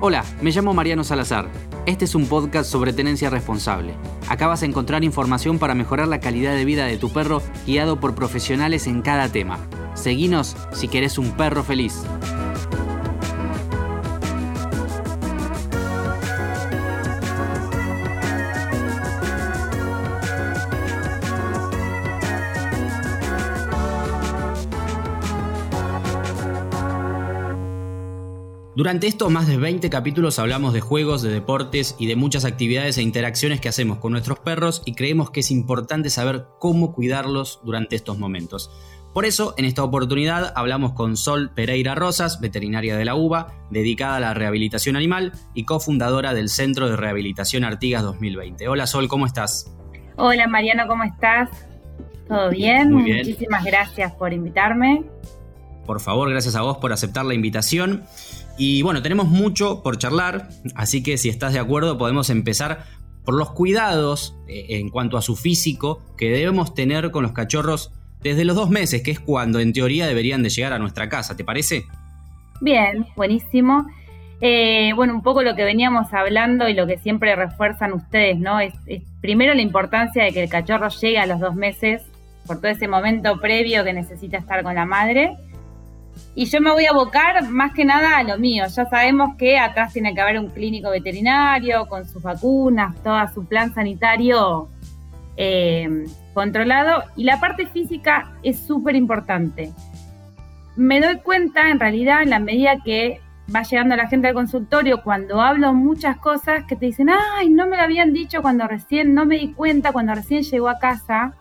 Hola, me llamo Mariano Salazar. Este es un podcast sobre tenencia responsable. Acá vas a encontrar información para mejorar la calidad de vida de tu perro guiado por profesionales en cada tema. Seguinos si querés un perro feliz. Durante estos más de 20 capítulos hablamos de juegos, de deportes y de muchas actividades e interacciones que hacemos con nuestros perros y creemos que es importante saber cómo cuidarlos durante estos momentos. Por eso, en esta oportunidad hablamos con Sol Pereira Rosas, veterinaria de la UBA, dedicada a la rehabilitación animal y cofundadora del Centro de Rehabilitación Artigas 2020. Hola Sol, ¿cómo estás? Hola Mariano, ¿cómo estás? ¿Todo bien? Muy bien. Muchísimas gracias por invitarme. Por favor, gracias a vos por aceptar la invitación. Y bueno, tenemos mucho por charlar, así que si estás de acuerdo podemos empezar por los cuidados eh, en cuanto a su físico que debemos tener con los cachorros desde los dos meses, que es cuando en teoría deberían de llegar a nuestra casa, ¿te parece? Bien, buenísimo. Eh, bueno, un poco lo que veníamos hablando y lo que siempre refuerzan ustedes, ¿no? es, primero la importancia de que el cachorro llegue a los dos meses, por todo ese momento previo que necesita estar con la madre. Y yo me voy a abocar más que nada a lo mío. Ya sabemos que atrás tiene que haber un clínico veterinario con sus vacunas, todo su plan sanitario eh, controlado. Y la parte física es súper importante. Me doy cuenta, en realidad, en la medida que va llegando la gente al consultorio, cuando hablo muchas cosas que te dicen, ay, no me lo habían dicho cuando recién, no me di cuenta cuando recién llegó a casa.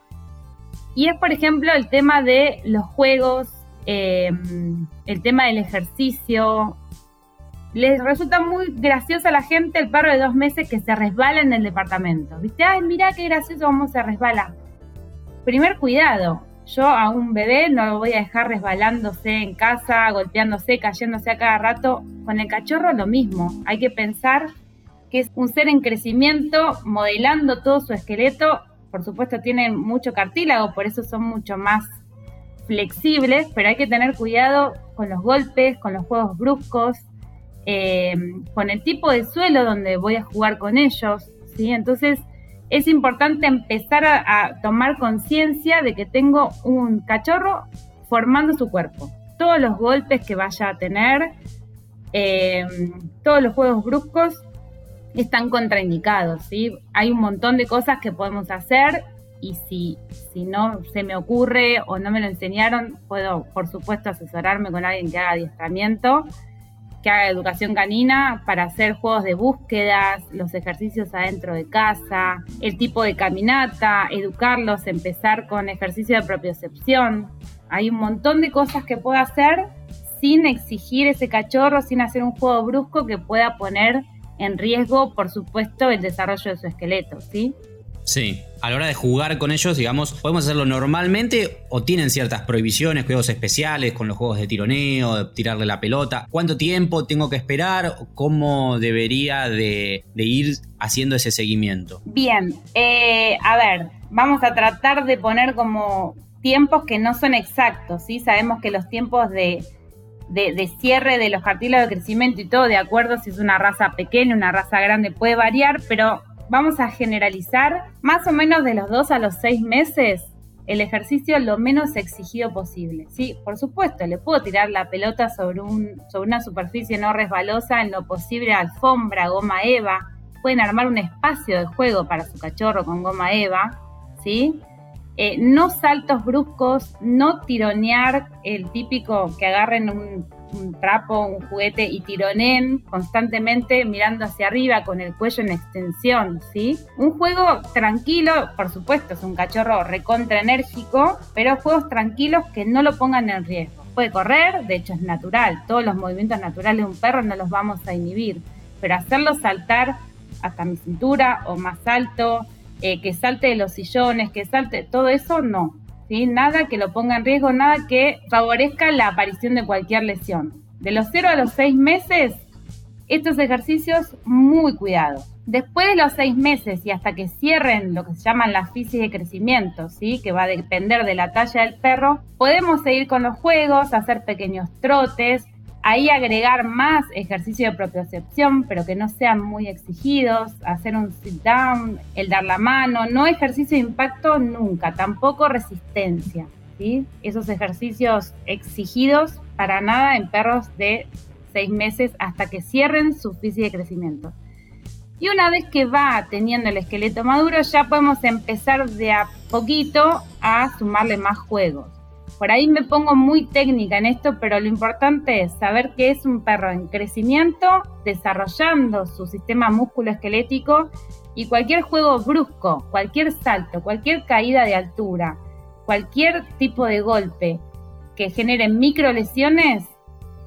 Y es, por ejemplo, el tema de los juegos eh, el tema del ejercicio. Les resulta muy gracioso a la gente el perro de dos meses que se resbala en el departamento. ¿Viste? Ay, mira qué gracioso cómo se resbala. Primer cuidado. Yo a un bebé no lo voy a dejar resbalándose en casa, golpeándose, cayéndose a cada rato. Con el cachorro lo mismo. Hay que pensar que es un ser en crecimiento, modelando todo su esqueleto. Por supuesto, tienen mucho cartílago, por eso son mucho más flexibles, pero hay que tener cuidado con los golpes, con los juegos bruscos, eh, con el tipo de suelo donde voy a jugar con ellos, ¿sí? Entonces es importante empezar a, tomar conciencia de que tengo un cachorro formando su cuerpo. Todos los golpes que vaya a tener, eh, todos los juegos bruscos están contraindicados, ¿sí? Hay un montón de cosas que podemos hacer y si, si no se me ocurre o no me lo enseñaron, puedo por supuesto asesorarme con alguien que haga adiestramiento, que haga educación canina para hacer juegos de búsquedas, los ejercicios adentro de casa, el tipo de caminata, educarlos, empezar con ejercicio de propiocepción. Hay un montón de cosas que puedo hacer sin exigir ese cachorro, sin hacer un juego brusco que pueda poner en riesgo, por supuesto, el desarrollo de su esqueleto, ¿sí? Sí, a la hora de jugar con ellos, digamos, ¿podemos hacerlo normalmente o tienen ciertas prohibiciones, juegos especiales con los juegos de tironeo, de tirarle la pelota? ¿Cuánto tiempo tengo que esperar? ¿Cómo debería de, ir haciendo ese seguimiento? Bien, eh, a ver, vamos a tratar de poner como tiempos que no son exactos, ¿sí? Sabemos que los tiempos de, de, cierre de los cartílagos de crecimiento y todo, de acuerdo si es una raza pequeña, una raza grande, puede variar, pero vamos a generalizar, más o menos de los dos a los seis meses, el ejercicio lo menos exigido posible. Sí, por supuesto, le puedo tirar la pelota sobre, un, sobre una superficie no resbalosa, en lo posible alfombra, goma eva. Pueden armar un espacio de juego para su cachorro con goma eva, ¿sí? Eh, no saltos bruscos, no tironear el típico que agarren un un trapo, un juguete y tironen constantemente mirando hacia arriba con el cuello en extensión, ¿sí? Un juego tranquilo, por supuesto, es un cachorro recontra enérgico, pero juegos tranquilos que no lo pongan en riesgo. Puede correr, de hecho es natural, todos los movimientos naturales de un perro no los vamos a inhibir, pero hacerlo saltar hasta mi cintura o más alto, eh, que salte de los sillones, que salte, todo eso no. Nada que lo ponga en riesgo, nada que favorezca la aparición de cualquier lesión. De los 0 a los 6 meses, estos ejercicios muy cuidados. Después de los 6 meses y hasta que cierren lo que se llaman las fisis de crecimiento, ¿sí? que va a depender de la talla del perro, podemos seguir con los juegos, hacer pequeños trotes, Ahí agregar más ejercicio de propiocepción, pero que no sean muy exigidos, hacer un sit down, el dar la mano, no ejercicio de impacto nunca, tampoco resistencia. ¿sí? Esos ejercicios exigidos para nada en perros de seis meses hasta que cierren su física de crecimiento. Y una vez que va teniendo el esqueleto maduro, ya podemos empezar de a poquito a sumarle más juegos. Por ahí me pongo muy técnica en esto, pero lo importante es saber que es un perro en crecimiento, desarrollando su sistema músculo-esquelético y cualquier juego brusco, cualquier salto, cualquier caída de altura, cualquier tipo de golpe que genere micro lesiones,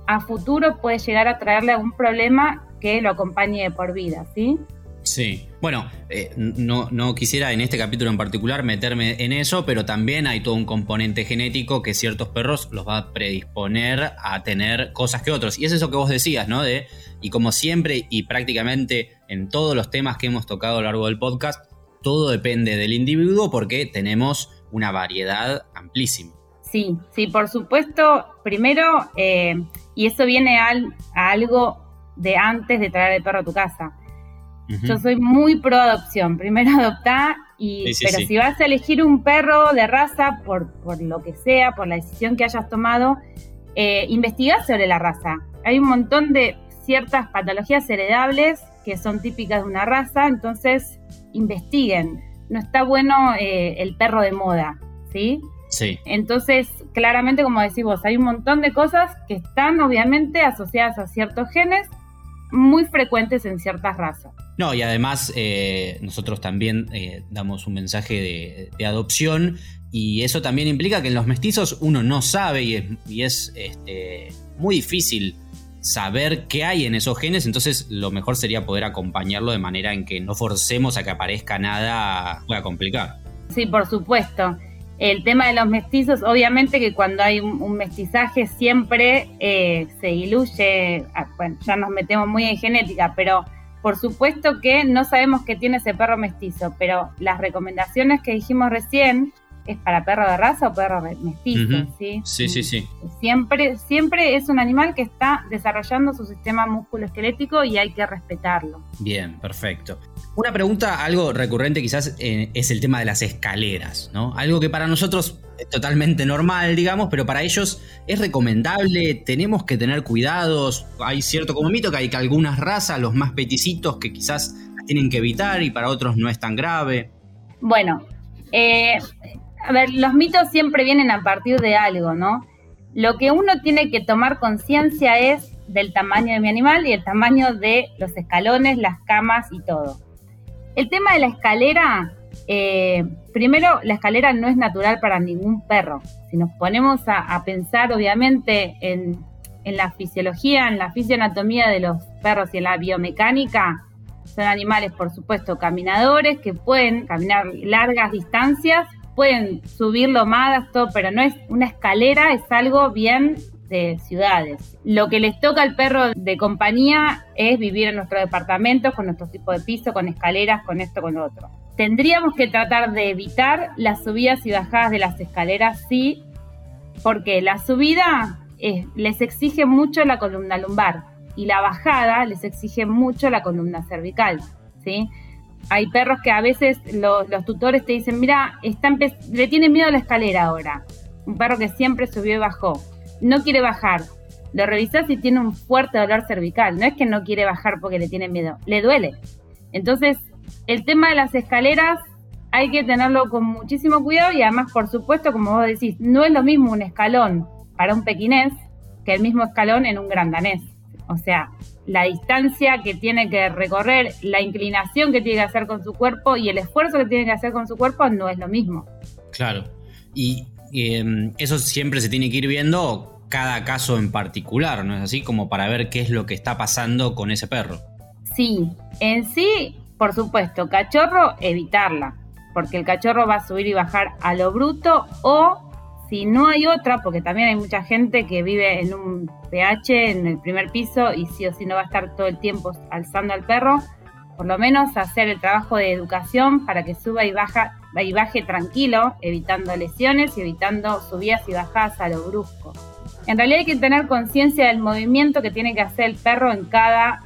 a futuro puede llegar a traerle algún problema que lo acompañe por vida, ¿sí? Sí, bueno, eh, no, no, quisiera en este capítulo en particular meterme en eso, pero también hay todo un componente genético que ciertos perros los va a predisponer a tener cosas que otros. Y es eso que vos decías, ¿no? De, y como siempre y prácticamente en todos los temas que hemos tocado a lo largo del podcast, todo depende del individuo porque tenemos una variedad amplísima. Sí, sí, por supuesto. Primero, eh, y eso viene al, a algo de antes de traer el perro a tu casa. Yo soy muy pro adopción. Primero adoptá, y, pero si vas a elegir un perro de raza, por, por, lo que sea, por la decisión que hayas tomado, eh, investiga sobre la raza. Hay un montón de ciertas patologías heredables que son típicas de una raza, entonces investiguen. No está bueno eh, el perro de moda, ¿sí? Sí. Entonces, claramente, como decís vos, hay un montón de cosas que están obviamente asociadas a ciertos genes muy frecuentes en ciertas razas. No, y además eh, nosotros también eh, damos un mensaje de, adopción y eso también implica que en los mestizos uno no sabe y es, este, muy difícil saber qué hay en esos genes, entonces lo mejor sería poder acompañarlo de manera en que no forcemos a que aparezca nada, complicar. Sí, por supuesto. El tema de los mestizos, obviamente que cuando hay un, mestizaje siempre eh, se diluye, ah, bueno, ya nos metemos muy en genética, pero por supuesto que no sabemos qué tiene ese perro mestizo, pero las recomendaciones que dijimos recién es para perro de raza o perro mestizo, ¿sí? Sí, sí, sí. Siempre, siempre es un animal que está desarrollando su sistema musculoesquelético y hay que respetarlo. Bien, perfecto. Una pregunta, algo recurrente quizás, eh, es el tema de las escaleras, ¿no? Algo que para nosotros es totalmente normal, digamos, pero para ellos es recomendable, tenemos que tener cuidados. Hay cierto como mito que hay que algunas razas, los más peticitos, que quizás tienen que evitar y para otros no es tan grave. Bueno, eh, a ver, los mitos siempre vienen a partir de algo, ¿no? Lo que uno tiene que tomar conciencia es del tamaño de mi animal y el tamaño de los escalones, las camas y todo. El tema de la escalera, eh, primero, la escalera no es natural para ningún perro. Si nos ponemos a, pensar, obviamente, en, la fisiología, en la fisioanatomía de los perros y en la biomecánica, son animales, por supuesto, caminadores que pueden caminar largas distancias, pueden subir lomadas, todo, pero no es una escalera, es algo bien de ciudades. Lo que les toca al perro de compañía es vivir en nuestro departamento con nuestro tipo de piso, con escaleras, con esto, con lo otro. Tendríamos que tratar de evitar las subidas y bajadas de las escaleras, sí, porque la subida les exige mucho la columna lumbar y la bajada les exige mucho la columna cervical, ¿sí? Hay perros que a veces los, tutores te dicen, mira, le tiene miedo a la escalera ahora. Un perro que siempre subió y bajó no quiere bajar. Lo revisas y tiene un fuerte dolor cervical. No es que no quiere bajar porque le tiene miedo, le duele. Entonces, el tema de las escaleras hay que tenerlo con muchísimo cuidado y además, por supuesto, como vos decís, no es lo mismo un escalón para un pequinés que el mismo escalón en un grandanés. O sea, la distancia que tiene que recorrer, la inclinación que tiene que hacer con su cuerpo y el esfuerzo que tiene que hacer con su cuerpo no es lo mismo. Claro. Y Em, eso siempre se tiene que ir viendo cada caso en particular, ¿no es así? Como para ver qué es lo que está pasando con ese perro. Sí, en sí, por supuesto, cachorro, evitarla, porque el cachorro va a subir y bajar a lo bruto o si no hay otra, porque también hay mucha gente que vive en un pH en el primer piso y sí o sí no va a estar todo el tiempo alzando al perro, por lo menos hacer el trabajo de educación para que suba y baja y baje tranquilo, evitando lesiones y evitando subidas y bajadas a lo brusco. En realidad hay que tener conciencia del movimiento que tiene que hacer el perro en cada,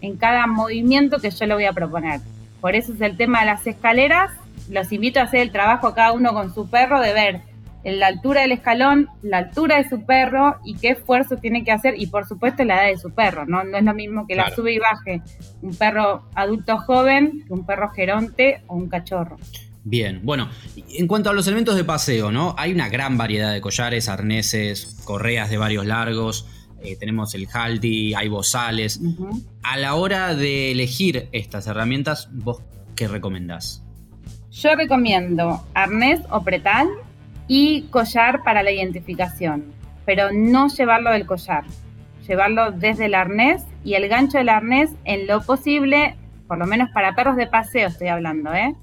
en cada movimiento que yo le voy a proponer. Por eso es el tema de las escaleras. Los invito a hacer el trabajo cada uno con su perro de ver la altura del escalón, la altura de su perro y qué esfuerzo tiene que hacer y por supuesto la edad de su perro, ¿no? No es lo mismo que la sube y baje un perro adulto joven que un perro geronte o un cachorro. Bien, bueno, en cuanto a los elementos de paseo, ¿no? Hay una gran variedad de collares, arneses, correas de varios largos, eh, tenemos el haldi, hay bozales. A la hora de elegir estas herramientas, ¿vos qué recomendás? Yo recomiendo arnés o pretal y collar para la identificación, pero no llevarlo del collar, llevarlo desde el arnés y el gancho del arnés en lo posible, por lo menos para perros de paseo estoy hablando, ¿eh?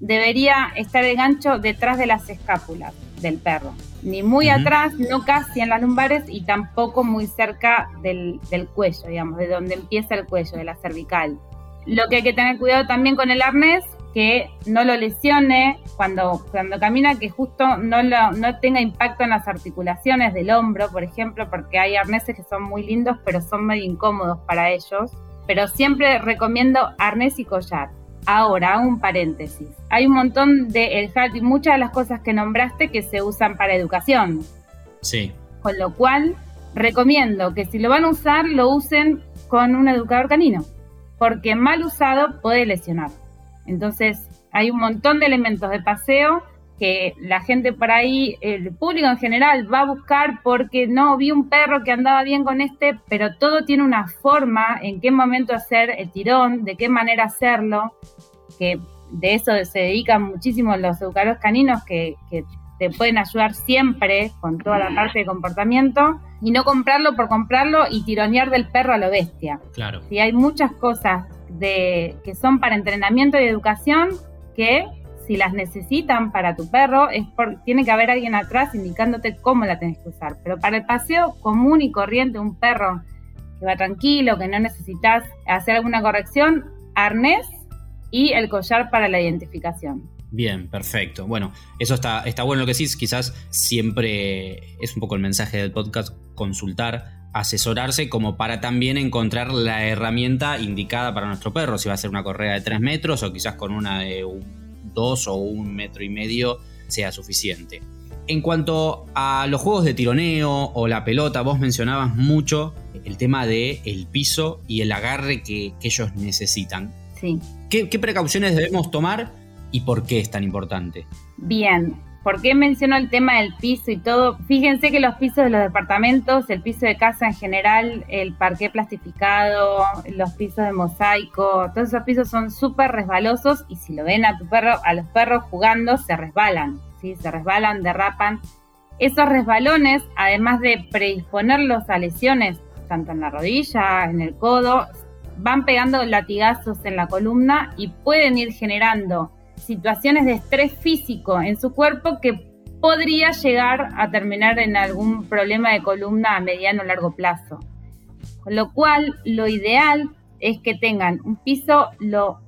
Debería estar el gancho detrás de las escápulas del perro, ni muy atrás, no casi en las lumbares y tampoco muy cerca del, del cuello, digamos, de donde empieza el cuello, de la cervical. Lo que hay que tener cuidado también con el arnés que no lo lesione cuando, cuando camina, que justo no, lo, no tenga impacto en las articulaciones del hombro, por ejemplo, porque hay arneses que son muy lindos, pero son medio incómodos para ellos. Pero siempre recomiendo arnés y collar. Ahora, un paréntesis. Hay un montón de el y muchas de las cosas que nombraste que se usan para educación. Sí. Con lo cual, recomiendo que si lo van a usar, lo usen con un educador canino, porque mal usado puede lesionar. Entonces, hay un montón de elementos de paseo que la gente por ahí, el público en general, va a buscar porque no, vi un perro que andaba bien con este, pero todo tiene una forma, en qué momento hacer el tirón, de qué manera hacerlo, que de eso se dedican muchísimo los educadores caninos que, que te pueden ayudar siempre con toda la parte de comportamiento y no comprarlo por comprarlo y tironear del perro a lo bestia. Claro. Si hay muchas cosas de, que son para entrenamiento y educación que si las necesitan para tu perro, es por, tiene que haber alguien atrás indicándote cómo la tenés que usar. Pero para el paseo común y corriente, un perro que va tranquilo, que no necesitas hacer alguna corrección, arnés y el collar para la identificación. Bien, perfecto. Bueno, eso está, está bueno lo que decís. Quizás siempre es un poco el mensaje del podcast, consultar, asesorarse como para también encontrar la herramienta indicada para nuestro perro. Si va a ser una correa de 3 metros o quizás con una de 2 o un metro y medio sea suficiente. En cuanto a los juegos de tironeo o la pelota, vos mencionabas mucho el tema del el piso y el agarre que, ellos necesitan. Sí. ¿Qué precauciones debemos tomar y por qué es tan importante? Bien, ¿por qué menciono el tema del piso y todo? Fíjense que los pisos de los departamentos, el piso de casa en general, el parqué plastificado, los pisos de mosaico, todos esos pisos son súper resbalosos y si lo ven a tu perro, a los perros jugando, se resbalan, ¿sí? Se resbalan, derrapan. Esos resbalones, además de predisponerlos a lesiones, tanto en la rodilla, en el codo, van pegando latigazos en la columna y pueden ir generando situaciones de estrés físico en su cuerpo que podría llegar a terminar en algún problema de columna a mediano o largo plazo. Con lo cual, lo ideal es que tengan un piso lo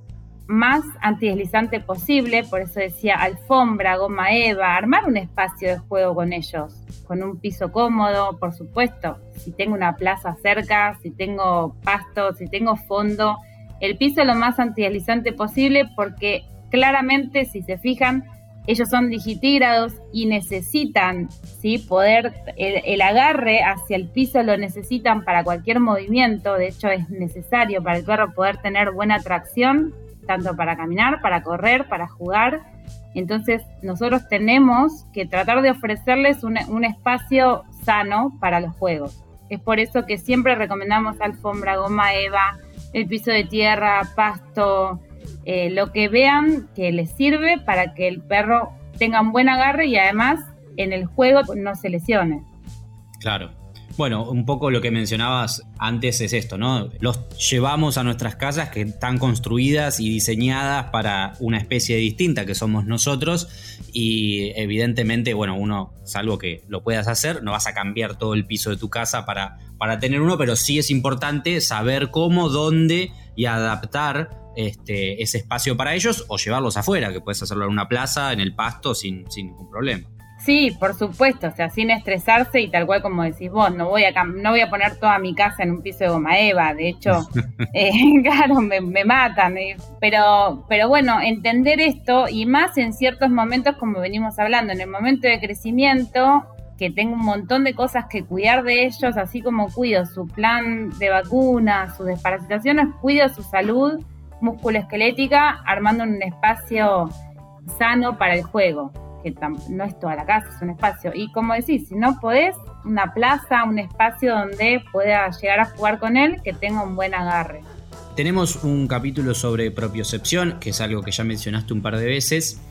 más antideslizante posible, por eso decía alfombra, goma eva, armar un espacio de juego con ellos, con un piso cómodo, por supuesto, si tengo una plaza cerca, si tengo pasto, si tengo fondo, el piso lo más antideslizante posible porque claramente, si se fijan, ellos son digitígrados y necesitan ¿sí? poder, el, agarre hacia el piso lo necesitan para cualquier movimiento, de hecho es necesario para el perro poder tener buena tracción, tanto para caminar, para correr, para jugar. Entonces nosotros tenemos que tratar de ofrecerles un, un espacio sano para los juegos. Es por eso que siempre recomendamos alfombra, goma eva, el piso de tierra, pasto, eh, lo que vean que les sirve para que el perro tenga un buen agarre y además en el juego no se lesione. Claro. Bueno, un poco lo que mencionabas antes es esto, ¿no? Los llevamos a nuestras casas que están construidas y diseñadas para una especie distinta que somos nosotros y evidentemente, bueno, uno, salvo que lo puedas hacer, no vas a cambiar todo el piso de tu casa para, para tener uno, pero sí es importante saber cómo, dónde y adaptar este, ese espacio para ellos o llevarlos afuera, que puedes hacerlo en una plaza, en el pasto, sin, sin ningún problema. Sí, por supuesto, o sea, sin estresarse y tal cual como decís vos, no voy a no voy a poner toda mi casa en un piso de goma eva, de hecho, eh, claro, me, matan, eh, pero, pero bueno, entender esto y más en ciertos momentos como venimos hablando, en el momento de crecimiento, que tengo un montón de cosas que cuidar de ellos, así como cuido su plan de vacuna, sus desparasitaciones, cuido su salud musculoesquelética, armando un espacio sano para el juego que no es toda la casa, es un espacio. Y como decís, si no podés, una plaza, un espacio donde pueda llegar a jugar con él, que tenga un buen agarre. Tenemos un capítulo sobre propiocepción, que es algo que ya mencionaste un par de veces.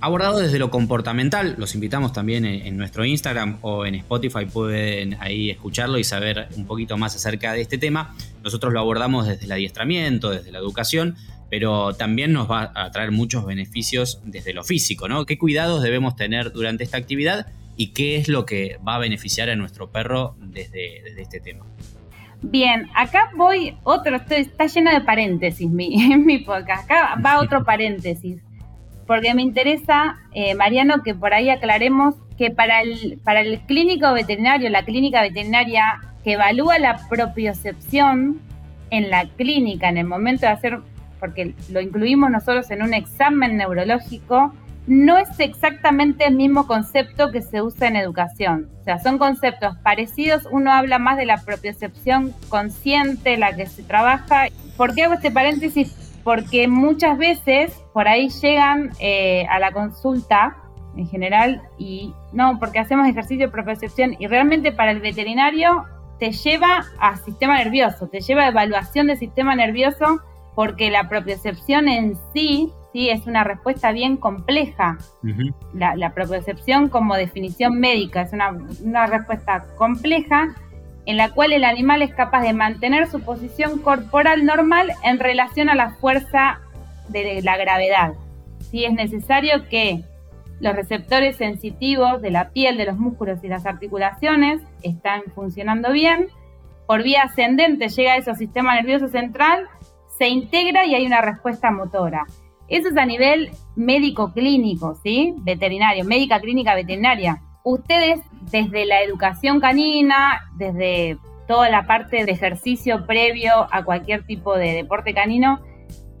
Abordado desde lo comportamental, los invitamos también en, nuestro Instagram o en Spotify, pueden ahí escucharlo y saber un poquito más acerca de este tema. Nosotros lo abordamos desde el adiestramiento, desde la educación, pero también nos va a traer muchos beneficios desde lo físico, ¿no? ¿Qué cuidados debemos tener durante esta actividad y qué es lo que va a beneficiar a nuestro perro desde, este tema? Bien, acá voy otro, está lleno de paréntesis mi, mi podcast, acá va otro paréntesis, porque me interesa, eh, Mariano, que por ahí aclaremos que para el, para el clínico veterinario, la clínica veterinaria evalúa la propiocepción en la clínica en el momento de hacer porque lo incluimos nosotros en un examen neurológico, no es exactamente el mismo concepto que se usa en educación. O sea, son conceptos parecidos. Uno habla más de la propiocepción consciente, la que se trabaja. ¿Por qué hago este paréntesis? Porque muchas veces por ahí llegan eh, a la consulta en general y no, porque hacemos ejercicio de propiocepción y realmente para el veterinario te lleva a sistema nervioso, te lleva a evaluación del sistema nervioso porque la propiocepción en sí, sí es una respuesta bien compleja. la, propiocepción como definición médica es una, una respuesta compleja en la cual el animal es capaz de mantener su posición corporal normal en relación a la fuerza de la gravedad. Sí, es necesario que los receptores sensitivos de la piel, de los músculos y las articulaciones están funcionando bien. Por vía ascendente llega a ese sistema nervioso central se integra y hay una respuesta motora. Eso es a nivel médico-clínico, ¿sí? Veterinario, médica clínica veterinaria. Ustedes, desde la educación canina, desde toda la parte de ejercicio previo a cualquier tipo de deporte canino,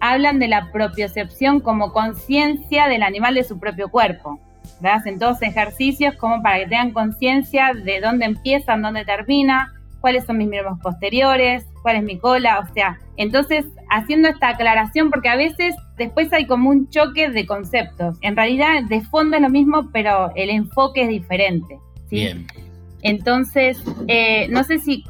hablan de la propiocepción como conciencia del animal de su propio cuerpo. Hacen todos ejercicios como para que tengan conciencia de dónde empiezan, dónde termina, cuáles son mis miembros posteriores, cuál es mi cola, o sea, entonces haciendo esta aclaración porque a veces después hay como un choque de conceptos. En realidad de fondo es lo mismo, pero el enfoque es diferente. ¿sí? Bien. Entonces, eh, no sé si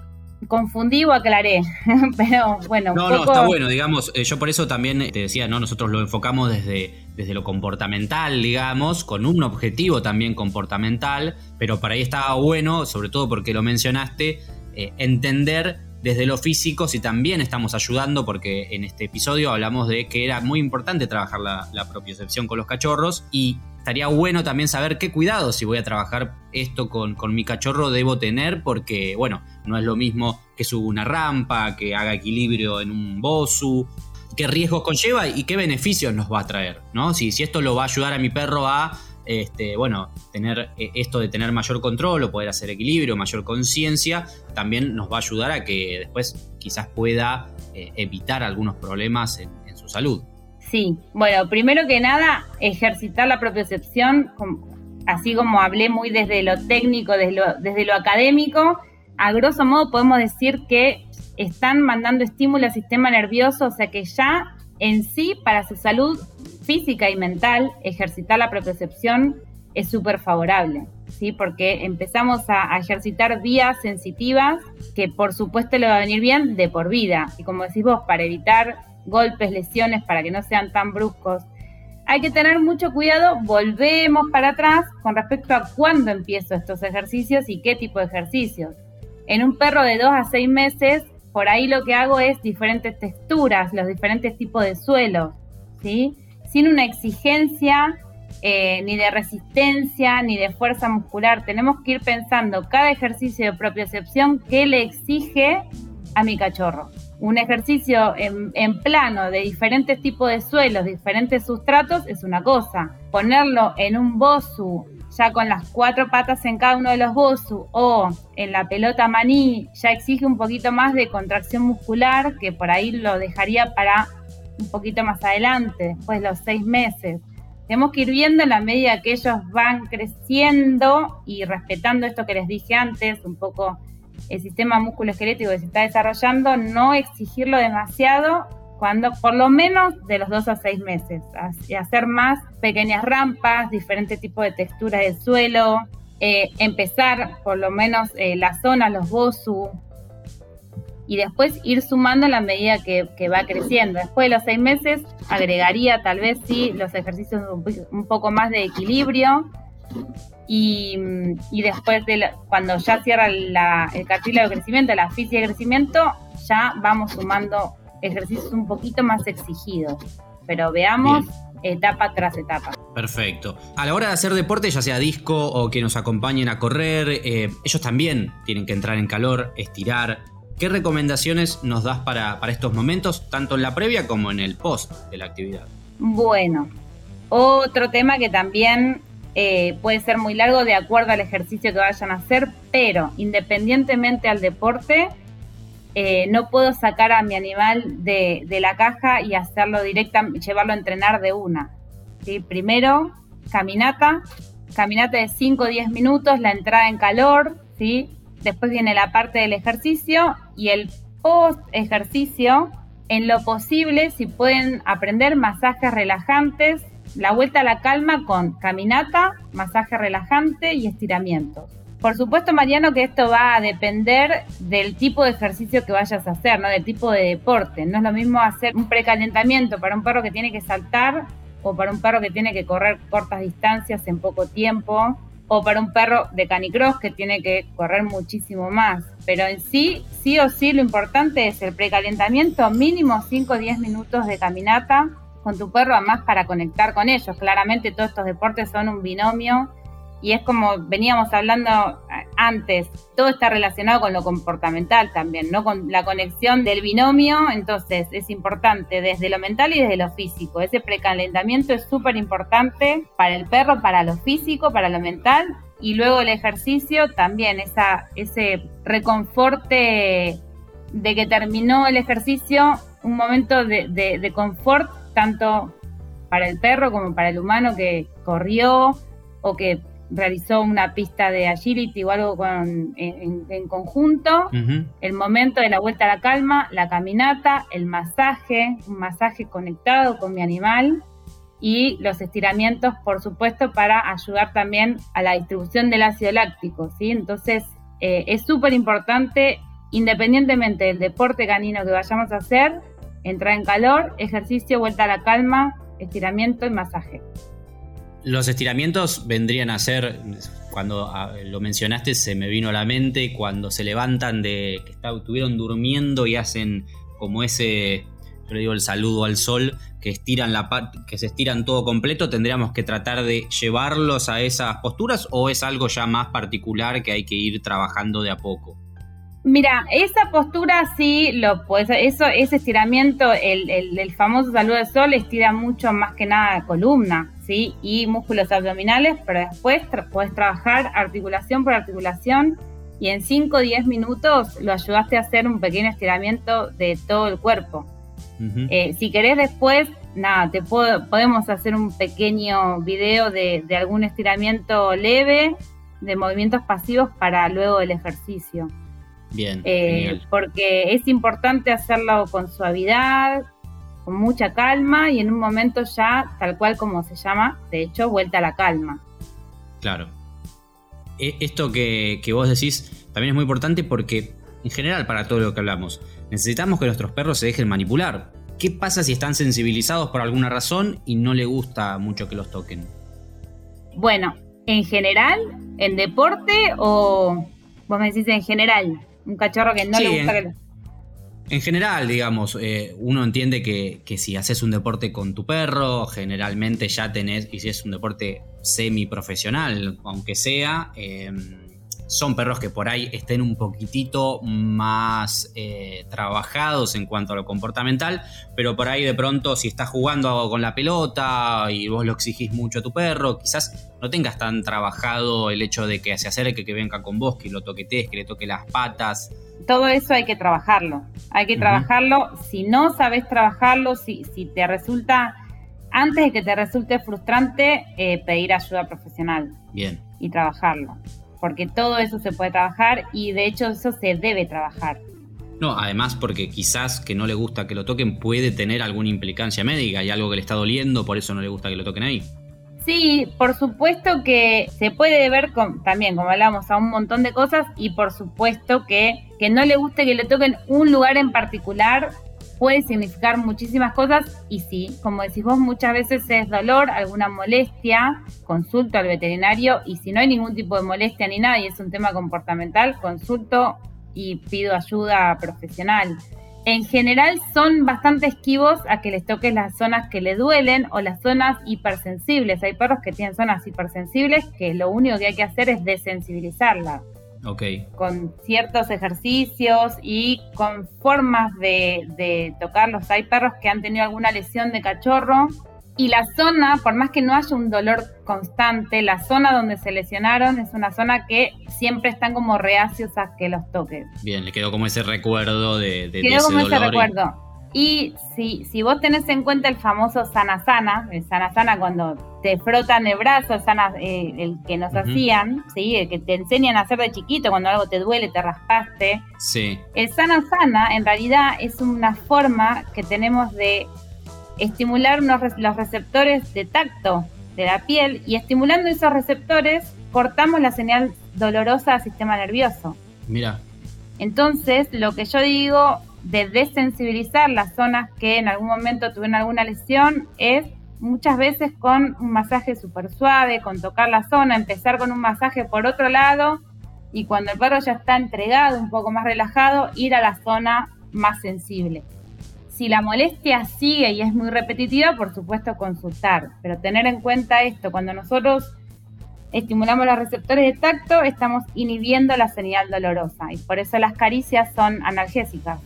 confundí o aclaré, pero bueno. No, no, está bueno, digamos, eh, yo por eso también te decía, ¿no? Nosotros lo enfocamos desde, desde lo comportamental, digamos, con un objetivo también comportamental, pero para ahí estaba bueno, sobre todo porque lo mencionaste, eh, entender desde lo físico si también estamos ayudando, porque en este episodio hablamos de que era muy importante trabajar la, la propiocepción con los cachorros y estaría bueno también saber qué cuidados si voy a trabajar esto con, con, mi cachorro debo tener, porque bueno, no es lo mismo que suba una rampa, que haga equilibrio en un bosu, qué riesgos conlleva y qué beneficios nos va a traer, ¿no? Si, si esto lo va a ayudar a mi perro a este, bueno, tener eh, esto de tener mayor control o poder hacer equilibrio, mayor conciencia, también nos va a ayudar a que después quizás pueda eh, evitar algunos problemas en, su salud. Sí, bueno, primero que nada, ejercitar la propiocepción, así como hablé muy desde lo técnico, desde lo, desde lo académico, a grosso modo podemos decir que están mandando estímulo al sistema nervioso, o sea que ya en sí, para su salud física y mental, ejercitar la propiocepción es súper favorable, ¿sí? Porque empezamos a, ejercitar vías sensitivas que por supuesto le va a venir bien de por vida. Y como decís vos, para evitar golpes, lesiones, para que no sean tan bruscos, hay que tener mucho cuidado. Volvemos para atrás con respecto a cuándo empiezo estos ejercicios y qué tipo de ejercicios. En un perro de 2 a 6 meses, por ahí lo que hago es diferentes texturas, los diferentes tipos de suelos, ¿sí? Sin una exigencia eh, ni de resistencia ni de fuerza muscular. Tenemos que ir pensando cada ejercicio de propiocepción que le exige a mi cachorro. un ejercicio en, plano de diferentes tipos de suelos, diferentes sustratos, es una cosa. Ponerlo en un bosu, ya con las cuatro patas en cada uno de los bosu, o en la pelota maní, ya exige un poquito más de contracción muscular, que por ahí lo dejaría para un poquito más adelante, después de los seis meses. Tenemos que ir viendo en la medida que ellos van creciendo y respetando esto que les dije antes, un poco el sistema musculoesquelético que se está desarrollando, no exigirlo demasiado cuando por lo menos de los dos a seis meses, y hacer más pequeñas rampas, diferentes tipos de texturas del suelo, eh, empezar por lo menos eh, la zona, los bosu, y después ir sumando en la medida que, va creciendo. Después de los seis meses agregaría tal vez sí los ejercicios un poco más de equilibrio, y, después de cuando ya cierra el cartílago de crecimiento, la física de crecimiento, ya vamos sumando ejercicios un poquito más exigidos. Pero veamos etapa tras etapa. Perfecto. A la hora de hacer deporte, ya sea disco o que nos acompañen a correr, eh, ellos también tienen que entrar en calor, estirar. ¿Qué recomendaciones nos das para, para estos momentos, tanto en la previa como en el post de la actividad? Bueno, otro tema que también eh, puede ser muy largo de acuerdo al ejercicio que vayan a hacer, pero independientemente al deporte, eh, no puedo sacar a mi animal de, la caja y hacerlo directa, llevarlo a entrenar de una. ¿sí? Primero, caminata, caminata de 5 o 10 minutos, la entrada en calor, ¿sí? Después viene la parte del ejercicio y el post ejercicio, en lo posible, si pueden aprender masajes relajantes la vuelta a la calma con caminata, masaje relajante y estiramientos. Por supuesto, Mariano, que esto va a depender del tipo de ejercicio que vayas a hacer, ¿no? Del tipo de deporte. No es lo mismo hacer un precalentamiento para un perro que tiene que saltar o para un perro que tiene que correr cortas distancias en poco tiempo o para un perro de canicross que tiene que correr muchísimo más. Pero en sí, sí o sí, lo importante es el precalentamiento, mínimo 5 o 10 minutos de caminata con tu perro, además para conectar con ellos. Claramente todos estos deportes son un binomio y es como veníamos hablando antes, todo está relacionado con lo comportamental también, ¿no? Con la conexión del binomio, entonces es importante desde lo mental y desde lo físico. Ese precalentamiento es súper importante para el perro, para lo físico, para lo mental y luego el ejercicio también, esa, ese reconforte de que terminó el ejercicio, un momento de, de confort tanto para el perro como para el humano que corrió o que realizó una pista de agility o algo en, conjunto, el momento de la vuelta a la calma, la caminata, el masaje, un masaje conectado con mi animal y los estiramientos, por supuesto, para ayudar también a la distribución del ácido láctico, ¿sí? Entonces, eh, es súper importante, independientemente del deporte canino que vayamos a hacer, Entra en calor, ejercicio, vuelta a la calma, estiramiento y masaje. Los estiramientos vendrían a ser, cuando ah, lo mencionaste, se me vino a la mente, cuando se levantan de que estuvieron durmiendo y hacen como ese, yo le digo el saludo al sol, que estiran la que se estiran todo completo, tendríamos que tratar de llevarlos a esas posturas o es algo ya más particular que hay que ir trabajando de a poco. Mira, esa postura sí lo puedes, eso, ese estiramiento, el, famoso saludo al sol estira mucho más que nada columna, ¿sí? Y músculos abdominales, pero después puedes trabajar articulación por articulación y en 5 o 10 minutos lo ayudaste a hacer un pequeño estiramiento de todo el cuerpo. Eh, si querés después, nada, te podemos hacer un pequeño video de, de algún estiramiento leve, de movimientos pasivos para luego el ejercicio. Bien. Eh, porque es importante hacerlo con suavidad, con mucha calma y en un momento ya, tal cual como se llama, de hecho, vuelta a la calma. Claro. E, esto que, vos decís también es muy importante porque, en general, para todo lo que hablamos, necesitamos que nuestros perros se dejen manipular. ¿Qué pasa si están sensibilizados por alguna razón y no le gusta mucho que los toquen? Bueno, en general, en deporte o vos me decís en general un cachorro que no le gusta en, que En general, digamos, eh, uno entiende que, si haces un deporte con tu perro, generalmente ya tenés, y si es un deporte semi-profesional, aunque sea, em, son perros que por ahí estén un poquitito más eh, trabajados en cuanto a lo comportamental, pero por ahí de pronto si estás jugando con la pelota y vos lo exigís mucho a tu perro, quizás no tengas tan trabajado el hecho de que se acerque, que venga con vos, que lo toquetes, que le toque las patas. Todo eso hay que trabajarlo, hay que trabajarlo. Si no sabes trabajarlo, si, si te resulta, antes de que te resulte frustrante, eh, pedir ayuda profesional. Bien. Y trabajarlo porque todo eso se puede trabajar y de hecho eso se debe trabajar. No, además porque quizás que no le gusta que lo toquen puede tener alguna implicancia médica y algo que le está doliendo, por eso no le gusta que lo toquen ahí. Sí, por supuesto que se puede ver con, también, como hablamos, a un montón de cosas y por supuesto que, que no le guste que le toquen un lugar en particular puede significar muchísimas cosas y sí, como decís vos, muchas veces es dolor, alguna molestia, consulto al veterinario y si no hay ningún tipo de molestia ni nada y es un tema comportamental, consulto y pido ayuda profesional. En general son bastante esquivos a que les toques las zonas que le duelen o las zonas hipersensibles. Hay perros que tienen zonas hipersensibles que lo único que hay que hacer es desensibilizarlas. Con ciertos ejercicios y con formas de, tocarlos. Hay perros que han tenido alguna lesión de cachorro y la zona, por más que no haya un dolor constante, la zona donde se lesionaron es una zona que siempre están como reacios a que los toques. Bien, le quedó como ese recuerdo de, de, quedó como ese recuerdo. Y si, si vos tenés en cuenta el famoso sana sana, el sana sana cuando te frotan el brazo, sana, eh, el que nos hacían, ¿sí? el que te enseñan a hacer de chiquito cuando algo te duele, te raspaste. Sí. El sana sana en realidad es una forma que tenemos de estimular los receptores de tacto de la piel y estimulando esos receptores cortamos la señal dolorosa al sistema nervioso. Mira. Entonces, lo que yo digo de desensibilizar las zonas que en algún momento tuvieron alguna lesión es muchas veces con un masaje súper suave, con tocar la zona, empezar con un masaje por otro lado y cuando el perro ya está entregado, un poco más relajado, ir a la zona más sensible. Si la molestia sigue y es muy repetitiva, por supuesto consultar, pero tener en cuenta esto, cuando nosotros estimulamos los receptores de tacto, estamos inhibiendo la señal dolorosa y por eso las caricias son analgésicas.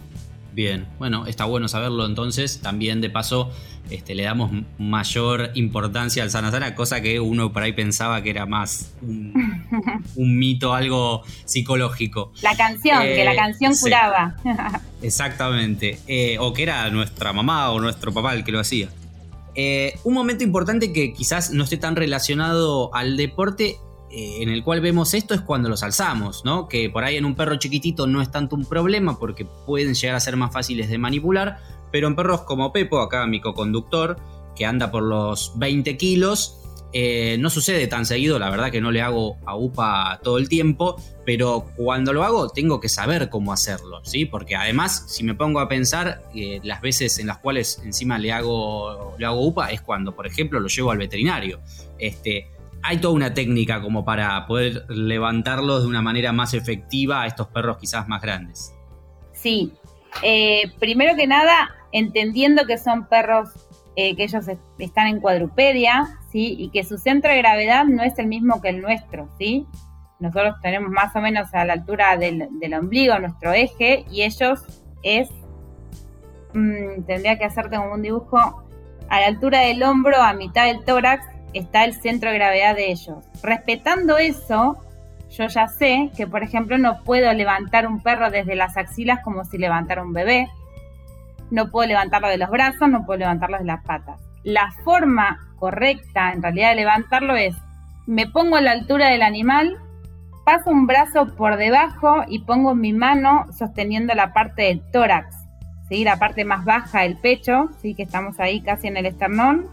Bien, bueno, está bueno saberlo entonces. También de paso este, le damos mayor importancia al sana sana, cosa que uno por ahí pensaba que era más un, mito, algo psicológico. La canción, que la eh, canción curaba. exactamente. Eh, o que era nuestra mamá o nuestro papá el que lo hacía. Eh, un momento importante que quizás no esté tan relacionado al deporte eh, en el cual vemos esto es cuando los alzamos, ¿no? Que por ahí en un perro chiquitito no es tanto un problema porque pueden llegar a ser más fáciles de manipular, pero en perros como Pepo, acá mi coconductor, que anda por los 20 kilos, eh, no sucede tan seguido, la verdad que no le hago a UPA todo el tiempo, pero cuando lo hago tengo que saber cómo hacerlo, ¿sí? Porque además, si me pongo a pensar, eh, las veces en las cuales encima le hago, le hago UPA es cuando, por ejemplo, lo llevo al veterinario. Este, hay toda una técnica como para poder levantarlos de una manera más efectiva a estos perros quizás más grandes. Sí, eh, primero que nada, entendiendo que son perros eh, que ellos están en cuadrupedia, ¿sí? Y que su centro de gravedad no es el mismo que el nuestro, ¿sí? Nosotros tenemos más o menos a la altura del, ombligo nuestro eje y ellos es, mm, tendría que hacerte como un dibujo, a la altura del hombro, a mitad del tórax, está el centro de gravedad de ellos. Respetando eso, yo ya sé que, por ejemplo, no puedo levantar un perro desde las axilas como si levantara un bebé. No puedo levantarlo de los brazos, no puedo levantarlo de las patas. La forma correcta, en realidad, de levantarlo es, me pongo a la altura del animal, paso un brazo por debajo y pongo mi mano sosteniendo la parte del tórax, ¿sí? la parte más baja del pecho, ¿sí? que estamos ahí casi en el esternón,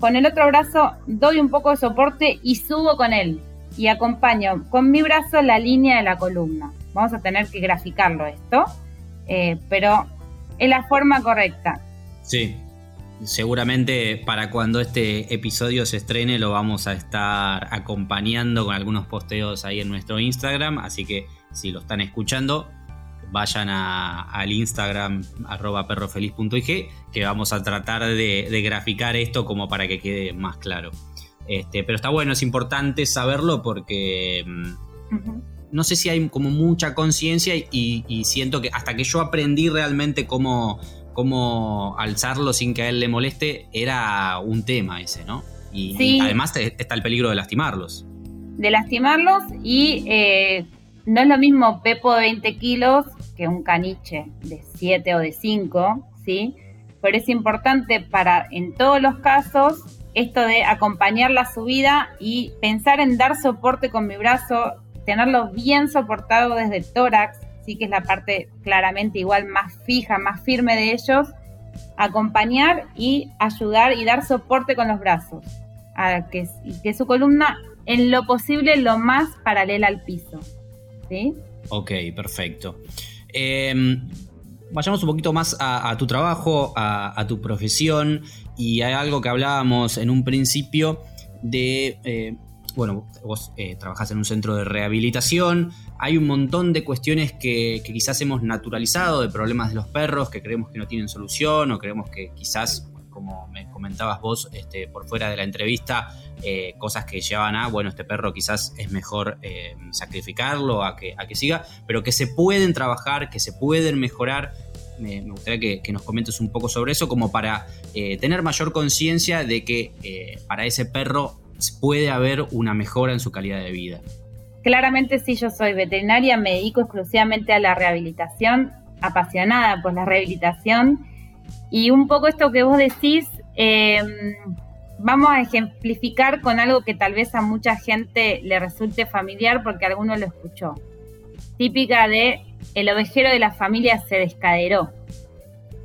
con el otro brazo doy un poco de soporte y subo con él y acompaño con mi brazo la línea de la columna. Vamos a tener que graficarlo esto, eh, pero es la forma correcta. Sí, seguramente para cuando este episodio se estrene lo vamos a estar acompañando con algunos posteos ahí en nuestro Instagram, así que si lo están escuchando, vayan al Instagram arroba perrofeliz.ig que vamos a tratar de, graficar esto como para que quede más claro. Este, pero está bueno, es importante saberlo porque mm, no sé si hay como mucha conciencia y, siento que hasta que yo aprendí realmente cómo, cómo alzarlo sin que a él le moleste, era un tema ese, ¿no? Y, además está el peligro de lastimarlos. De lastimarlos y eh, no es lo mismo Pepo de 20 kilos que un caniche de 7 o de 5, ¿sí? Pero es importante para, en todos los casos, esto de acompañar la subida y pensar en dar soporte con mi brazo, tenerlo bien soportado desde el tórax, sí que es la parte claramente igual más fija, más firme de ellos, acompañar y ayudar y dar soporte con los brazos, a que, que su columna en lo posible lo más paralela al piso. ¿Sí? Ok, perfecto. Em, vayamos un poquito más a, tu trabajo, a, tu profesión, y hay algo que hablábamos en un principio de, eh, bueno, vos eh, trabajás en un centro de rehabilitación, hay un montón de cuestiones que, quizás hemos naturalizado, de problemas de los perros, que creemos que no tienen solución, o creemos que quizás como me comentabas vos este, por fuera de la entrevista, eh, cosas que llevan a, bueno, este perro quizás es mejor eh, sacrificarlo a que, a que siga, pero que se pueden trabajar, que se pueden mejorar. Me, gustaría que, nos comentes un poco sobre eso, como para eh, tener mayor conciencia de que para ese perro puede haber una mejora en su calidad de vida. Claramente sí, yo soy veterinaria, me dedico exclusivamente a la rehabilitación, apasionada por la rehabilitación y un poco esto que vos decís, em, vamos a ejemplificar con algo que tal vez a mucha gente le resulte familiar porque alguno lo escuchó. Típica de el ovejero de la familia se descaderó.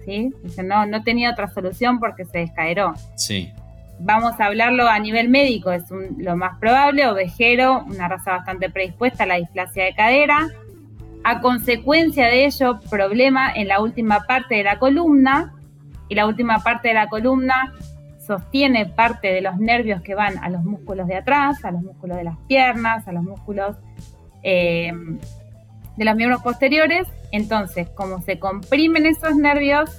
¿Sí? Dice, no, no tenía otra solución porque se descaderó. Sí. Vamos a hablarlo a nivel médico, es lo más probable, ovejero, una raza bastante predispuesta a la displasia de cadera. A consecuencia de ello, problema en la última parte de la columna, y la última parte de la columna sostiene parte de los nervios que van a los músculos de atrás, a los músculos de las piernas, a los músculos eh, de los miembros posteriores. Entonces, como se comprimen esos nervios,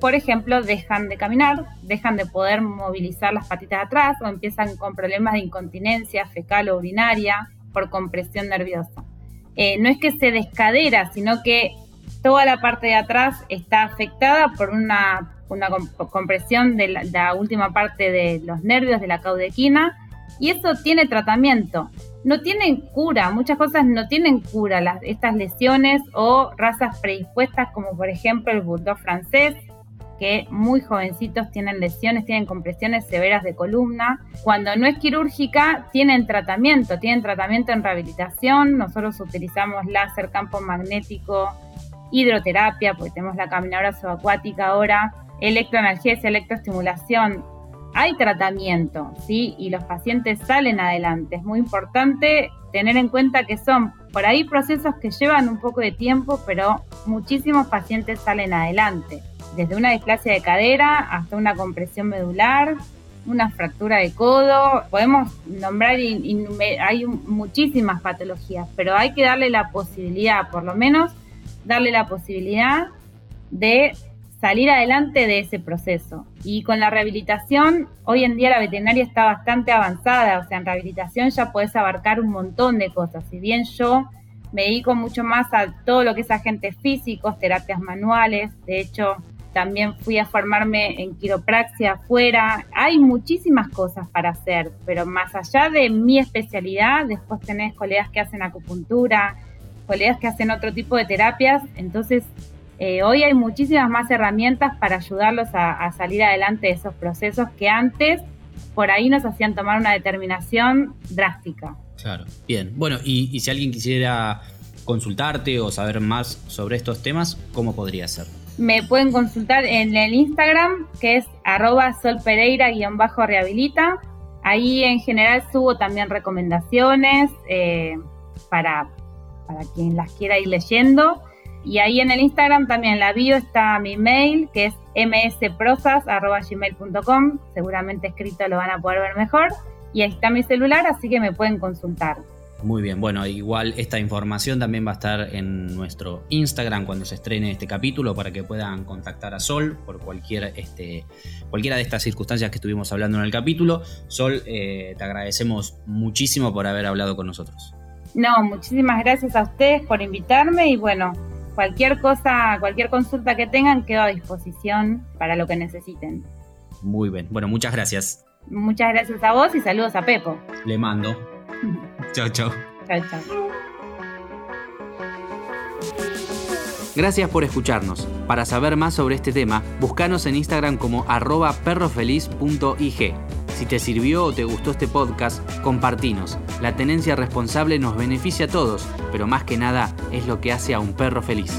por ejemplo, dejan de caminar, dejan de poder movilizar las patitas de atrás o empiezan con problemas de incontinencia fecal o urinaria por compresión nerviosa. Eh, no es que se descadera, sino que toda la parte de atrás está afectada por una una compresión de la, última parte de los nervios de la caudequina y eso tiene tratamiento. No tienen cura, muchas cosas no tienen cura las, estas lesiones o razas predispuestas como por ejemplo el bulldog francés, que muy jovencitos tienen lesiones, tienen compresiones severas de columna. Cuando no es quirúrgica, tienen tratamiento, tienen tratamiento en rehabilitación. Nosotros utilizamos láser, campo magnético, hidroterapia, porque tenemos la caminadora subacuática ahora, electroanalgesia, electroestimulación, hay tratamiento, ¿sí? Y los pacientes salen adelante. Es muy importante tener en cuenta que son por ahí procesos que llevan un poco de tiempo, pero muchísimos pacientes salen adelante. Desde una displasia de cadera hasta una compresión medular, una fractura de codo, podemos nombrar, hay muchísimas patologías, pero hay que darle la posibilidad, por lo menos, darle la posibilidad de salir adelante de ese proceso. Y con la rehabilitación, hoy en día la veterinaria está bastante avanzada, o sea, en rehabilitación ya puedes abarcar un montón de cosas. Si bien yo me dedico mucho más a todo lo que es agentes físicos, terapias manuales, de hecho también fui a formarme en quiropraxia afuera. Hay muchísimas cosas para hacer, pero más allá de mi especialidad, después tenés colegas que hacen acupuntura, colegas que hacen otro tipo de terapias, entonces eh, hoy hay muchísimas más herramientas para ayudarlos a, salir adelante de esos procesos que antes por ahí nos hacían tomar una determinación drástica. Claro, bien. Bueno, y, si alguien quisiera consultarte o saber más sobre estos temas, ¿cómo podría ser? Me pueden consultar en el Instagram, que es arroba solpereira-rehabilita. Ahí en general subo también recomendaciones eh, para, para quien las quiera ir leyendo. Y ahí en el Instagram también la bio está mi mail, que es msprosas.gmail.com. Seguramente escrito lo van a poder ver mejor. Y ahí está mi celular, así que me pueden consultar. Muy bien, bueno, igual esta información también va a estar en nuestro Instagram cuando se estrene este capítulo para que puedan contactar a Sol por cualquier, este, cualquiera de estas circunstancias que estuvimos hablando en el capítulo. Sol, eh, te agradecemos muchísimo por haber hablado con nosotros. No, muchísimas gracias a ustedes por invitarme y bueno, cualquier cosa, cualquier consulta que tengan, quedo a disposición para lo que necesiten. Muy bien, bueno, muchas gracias. Muchas gracias a vos y saludos a Pepo. Le mando. chao, chao. Chao, chao. Gracias por escucharnos. Para saber más sobre este tema, búscanos en Instagram como arroba perrofeliz.ig. Si te sirvió o te gustó este podcast, compartinos. La tenencia responsable nos beneficia a todos, pero más que nada es lo que hace a un perro feliz.